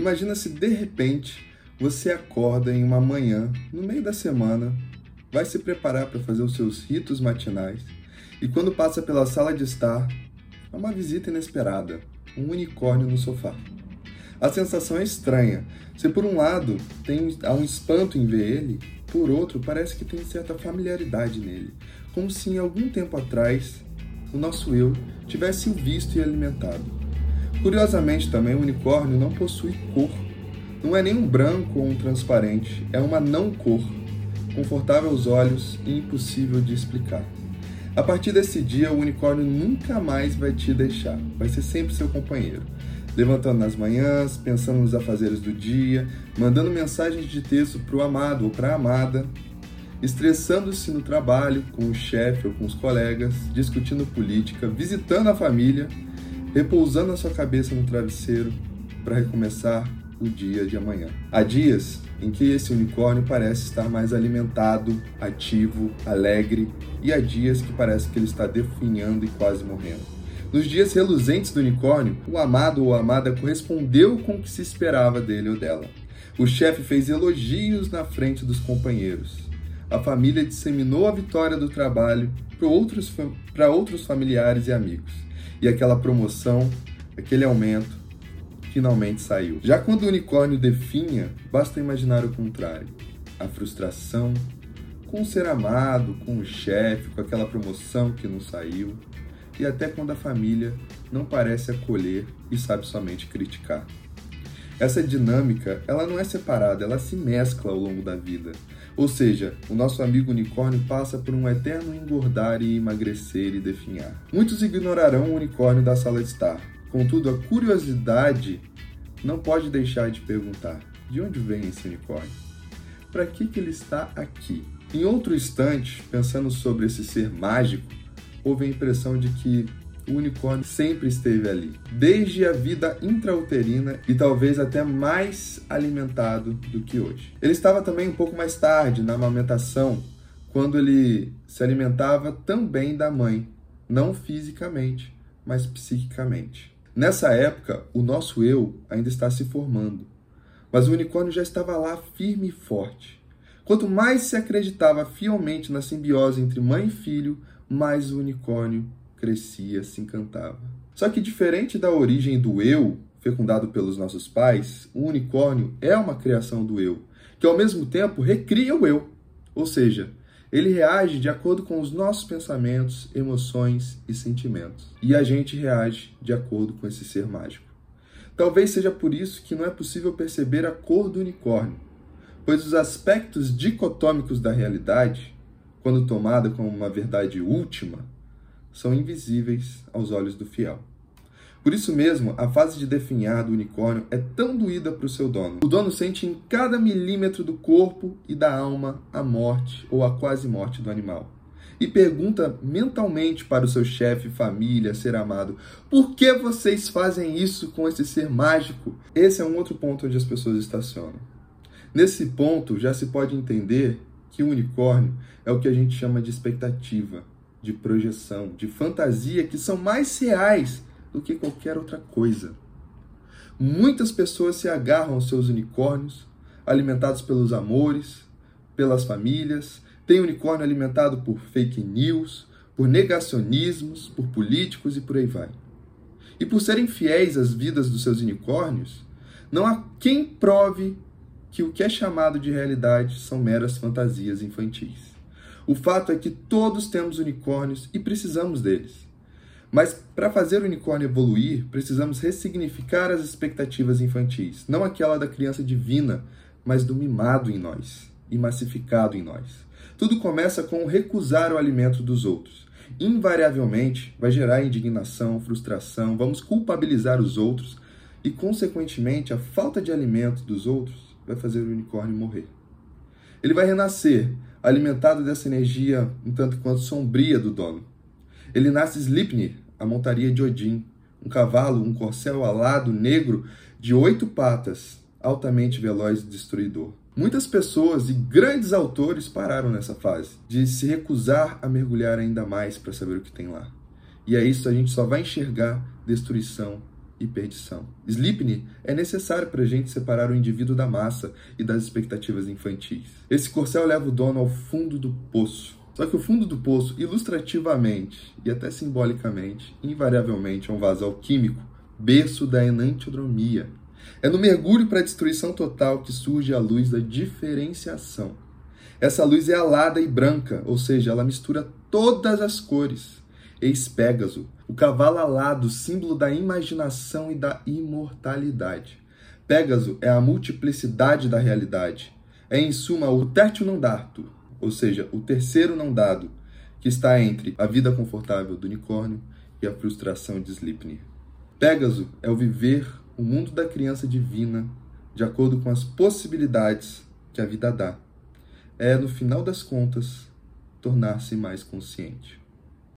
Imagina se de repente você acorda em uma manhã, no meio da semana, vai se preparar para fazer os seus ritos matinais e quando passa pela sala de estar, há uma visita inesperada, um unicórnio no sofá. A sensação é estranha. Se por um lado tem, há um espanto em ver ele, por outro parece que tem certa familiaridade nele, como se em algum tempo atrás o nosso eu tivesse o visto e alimentado. Curiosamente também o unicórnio não possui cor. Não é nem um branco ou um transparente, é uma não cor, confortável aos olhos e impossível de explicar. A partir desse dia, o unicórnio nunca mais vai te deixar, vai ser sempre seu companheiro levantando nas manhãs, pensando nos afazeres do dia, mandando mensagens de texto para o amado ou para a amada, estressando-se no trabalho com o chefe ou com os colegas, discutindo política, visitando a família, repousando a sua cabeça no travesseiro para recomeçar o dia de amanhã. Há dias em que esse unicórnio parece estar mais alimentado, ativo, alegre, e há dias que parece que ele está definhando e quase morrendo. Nos dias reluzentes do unicórnio, o amado ou amada correspondeu com o que se esperava dele ou dela. O chefe fez elogios na frente dos companheiros. A família disseminou a vitória do trabalho para outros, outros familiares e amigos. E aquela promoção, aquele aumento, finalmente saiu. Já quando o unicórnio definha, basta imaginar o contrário. A frustração com o ser amado, com o chefe, com aquela promoção que não saiu e até quando a família não parece acolher e sabe somente criticar. Essa dinâmica, ela não é separada, ela se mescla ao longo da vida. Ou seja, o nosso amigo unicórnio passa por um eterno engordar e emagrecer e definhar. Muitos ignorarão o unicórnio da sala de estar. Contudo, a curiosidade não pode deixar de perguntar: de onde vem esse unicórnio? Para que, que ele está aqui? Em outro instante, pensando sobre esse ser mágico, houve a impressão de que o unicórnio sempre esteve ali, desde a vida intrauterina e talvez até mais alimentado do que hoje. Ele estava também um pouco mais tarde na amamentação, quando ele se alimentava também da mãe, não fisicamente, mas psiquicamente. Nessa época, o nosso eu ainda está se formando, mas o unicórnio já estava lá firme e forte. Quanto mais se acreditava fielmente na simbiose entre mãe e filho, mais o unicórnio crescia, se encantava. Só que diferente da origem do eu, fecundado pelos nossos pais, o unicórnio é uma criação do eu, que ao mesmo tempo recria o eu. Ou seja, ele reage de acordo com os nossos pensamentos, emoções e sentimentos. E a gente reage de acordo com esse ser mágico. Talvez seja por isso que não é possível perceber a cor do unicórnio, pois os aspectos dicotômicos da realidade quando tomada como uma verdade última, são invisíveis aos olhos do fiel. Por isso mesmo, a fase de definhar do unicórnio é tão doída para o seu dono. O dono sente em cada milímetro do corpo e da alma a morte ou a quase morte do animal. E pergunta mentalmente para o seu chefe, família, ser amado: por que vocês fazem isso com esse ser mágico? Esse é um outro ponto onde as pessoas estacionam. Nesse ponto já se pode entender que o unicórnio é o que a gente chama de expectativa, de projeção, de fantasia, que são mais reais do que qualquer outra coisa. Muitas pessoas se agarram aos seus unicórnios, alimentados pelos amores, pelas famílias, tem unicórnio alimentado por fake news, por negacionismos, por políticos e por aí vai. E por serem fiéis às vidas dos seus unicórnios, não há quem prove que o que é chamado de realidade são meras fantasias infantis. O fato é que todos temos unicórnios e precisamos deles. Mas para fazer o unicórnio evoluir, precisamos ressignificar as expectativas infantis, não aquela da criança divina, mas do mimado em nós e massificado em nós. Tudo começa com recusar o alimento dos outros. Invariavelmente vai gerar indignação, frustração, vamos culpabilizar os outros e, consequentemente, a falta de alimento dos outros vai fazer o unicórnio morrer. Ele vai renascer, alimentado dessa energia um tanto quanto sombria do dono. Ele nasce Slipnir, a montaria de Odin, um cavalo, um corcel alado negro de oito patas, altamente veloz e destruidor. Muitas pessoas e grandes autores pararam nessa fase, de se recusar a mergulhar ainda mais para saber o que tem lá. E é isso a gente só vai enxergar destruição e perdição. Sleepney é necessário para a gente separar o indivíduo da massa e das expectativas infantis. Esse corcel leva o dono ao fundo do poço. Só que o fundo do poço, ilustrativamente e até simbolicamente, invariavelmente é um vazio químico, berço da enantiodromia. É no mergulho para a destruição total que surge a luz da diferenciação. Essa luz é alada e branca, ou seja, ela mistura todas as cores. Eis Pégaso, o cavalo alado, símbolo da imaginação e da imortalidade. Pégaso é a multiplicidade da realidade. É, em suma, o tertio não dato, ou seja, o terceiro não dado, que está entre a vida confortável do unicórnio e a frustração de Sleipnir. Pégaso é o viver o mundo da criança divina de acordo com as possibilidades que a vida dá. É, no final das contas, tornar-se mais consciente.